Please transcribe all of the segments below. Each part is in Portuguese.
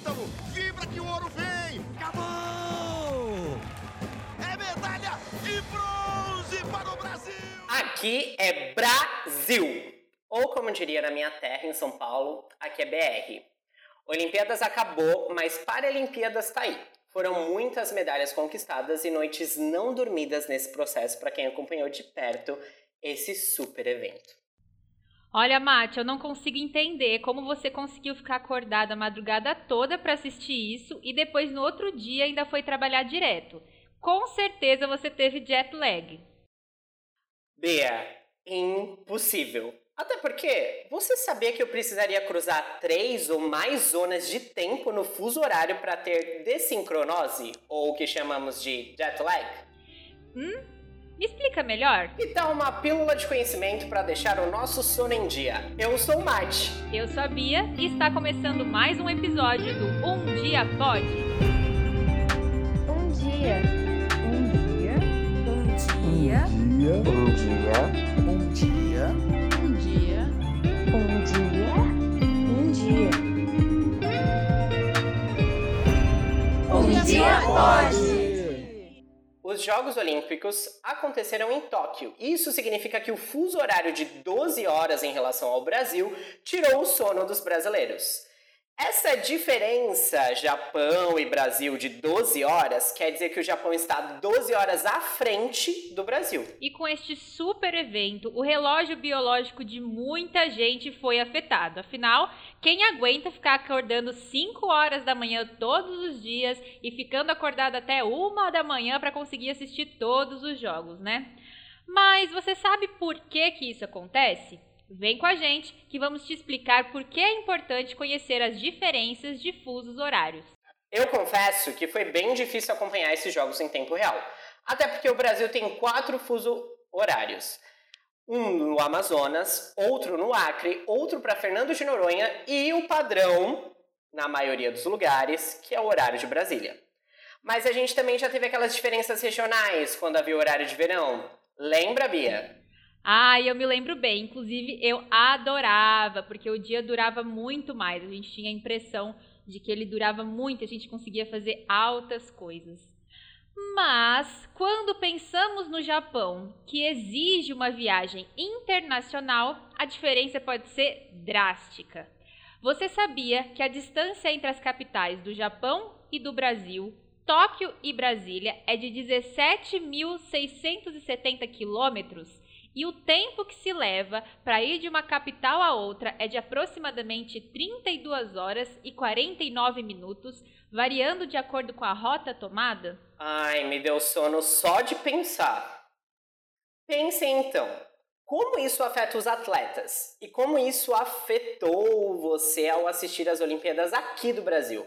Ítalo, vibra que o ouro vem! Acabou! É medalha de bronze para o Brasil! Aqui é Brasil! Ou como diria na minha terra, em São Paulo, aqui é BR. Olimpíadas acabou, mas Paralimpíadas tá aí. Foram muitas medalhas conquistadas e noites não dormidas nesse processo para quem acompanhou de perto esse super evento. Olha, Mate, eu não consigo entender como você conseguiu ficar acordada a madrugada toda para assistir isso e depois no outro dia ainda foi trabalhar direto. Com certeza você teve jet lag. Bea, impossível. Até porque você sabia que eu precisaria cruzar três ou mais zonas de tempo no fuso horário para ter desincronose, ou o que chamamos de jet lag? Hum? Me explica melhor? Então, uma pílula de conhecimento para deixar o nosso sono em dia. Eu sou o Mate. Eu sou a Bia e está começando mais um episódio do Um Dia Pode. Um dia. Um dia. Um dia. Um dia. Um dia. Um dia. Um dia. Um dia. Um dia pode. Os Jogos Olímpicos aconteceram em Tóquio. Isso significa que o fuso horário de 12 horas em relação ao Brasil tirou o sono dos brasileiros. Essa diferença Japão e Brasil de 12 horas quer dizer que o Japão está 12 horas à frente do Brasil. E com este super evento, o relógio biológico de muita gente foi afetado. Afinal, quem aguenta ficar acordando 5 horas da manhã todos os dias e ficando acordado até uma da manhã para conseguir assistir todos os jogos, né? Mas você sabe por que que isso acontece? Vem com a gente que vamos te explicar por que é importante conhecer as diferenças de fusos horários. Eu confesso que foi bem difícil acompanhar esses jogos em tempo real. Até porque o Brasil tem quatro fuso horários. Um no Amazonas, outro no Acre, outro para Fernando de Noronha e o padrão, na maioria dos lugares, que é o horário de Brasília. Mas a gente também já teve aquelas diferenças regionais quando havia o horário de verão. Lembra, Bia? Ah, eu me lembro bem. Inclusive, eu adorava, porque o dia durava muito mais. A gente tinha a impressão de que ele durava muito, a gente conseguia fazer altas coisas. Mas, quando pensamos no Japão, que exige uma viagem internacional, a diferença pode ser drástica. Você sabia que a distância entre as capitais do Japão e do Brasil, Tóquio e Brasília, é de 17.670 quilômetros? E o tempo que se leva para ir de uma capital a outra é de aproximadamente 32 horas e 49 minutos, variando de acordo com a rota tomada? Ai, me deu sono só de pensar. Pensem então, como isso afeta os atletas? E como isso afetou você ao assistir às Olimpíadas aqui do Brasil?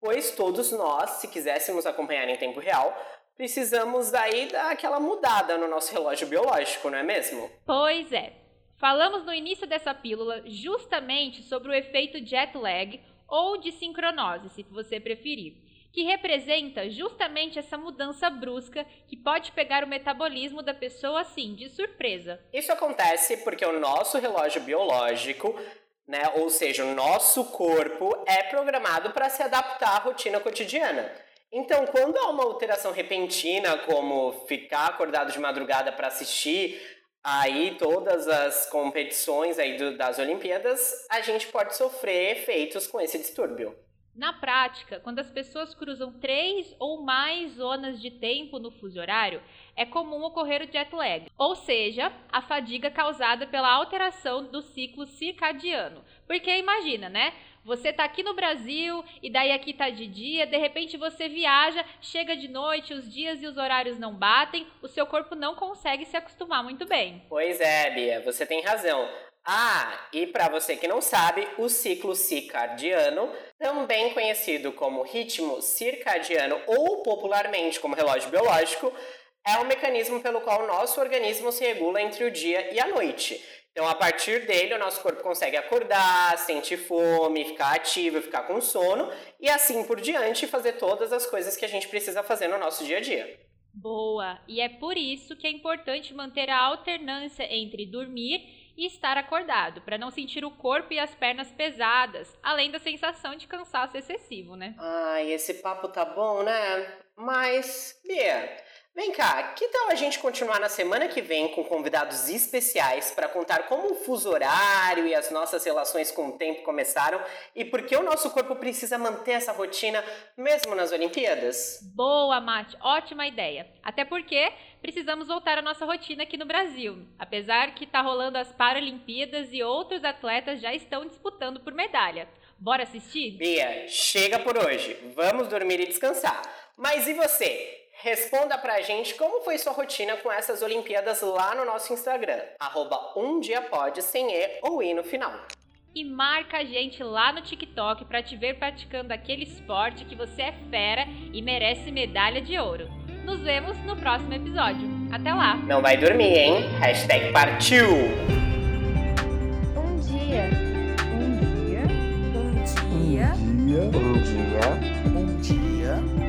Pois todos nós, se quiséssemos acompanhar em tempo real, precisamos aí dar aquela mudada no nosso relógio biológico, não é mesmo? Pois é. Falamos no início dessa pílula justamente sobre o efeito jet lag ou de sincronose, se você preferir, que representa justamente essa mudança brusca que pode pegar o metabolismo da pessoa assim, de surpresa. Isso acontece porque o nosso relógio biológico né? Ou seja, o nosso corpo é programado para se adaptar à rotina cotidiana. Então, quando há uma alteração repentina, como ficar acordado de madrugada para assistir aí todas as competições aí do, das Olimpíadas, a gente pode sofrer efeitos com esse distúrbio. Na prática, quando as pessoas cruzam três ou mais zonas de tempo no fuso horário, é comum ocorrer o jet lag, ou seja, a fadiga causada pela alteração do ciclo circadiano. Porque imagina, né? Você tá aqui no Brasil e daí aqui tá de dia, de repente você viaja, chega de noite, os dias e os horários não batem, o seu corpo não consegue se acostumar muito bem. Pois é, Bia, você tem razão. Ah, e para você que não sabe, o ciclo circadiano, também conhecido como ritmo circadiano ou popularmente como relógio biológico, é o mecanismo pelo qual o nosso organismo se regula entre o dia e a noite. Então, a partir dele, o nosso corpo consegue acordar, sentir fome, ficar ativo, ficar com sono e assim por diante fazer todas as coisas que a gente precisa fazer no nosso dia a dia. Boa! E é por isso que é importante manter a alternância entre dormir e estar acordado, para não sentir o corpo e as pernas pesadas, além da sensação de cansaço excessivo, né? Ai, esse papo tá bom, né? Mas, Bia, Vem cá, que tal a gente continuar na semana que vem com convidados especiais para contar como o fuso horário e as nossas relações com o tempo começaram e por que o nosso corpo precisa manter essa rotina mesmo nas Olimpíadas? Boa, Mate, ótima ideia. Até porque precisamos voltar à nossa rotina aqui no Brasil. Apesar que tá rolando as Paralimpíadas e outros atletas já estão disputando por medalha. Bora assistir? Bia, chega por hoje. Vamos dormir e descansar. Mas e você? Responda pra gente como foi sua rotina com essas Olimpíadas lá no nosso Instagram, arroba um dia pode sem E ou I no final. E marca a gente lá no TikTok para te ver praticando aquele esporte que você é fera e merece medalha de ouro. Nos vemos no próximo episódio. Até lá! Não vai dormir, hein? Hashtag partiu! Um dia. Um dia. Um dia. Um dia. Um dia. Um dia.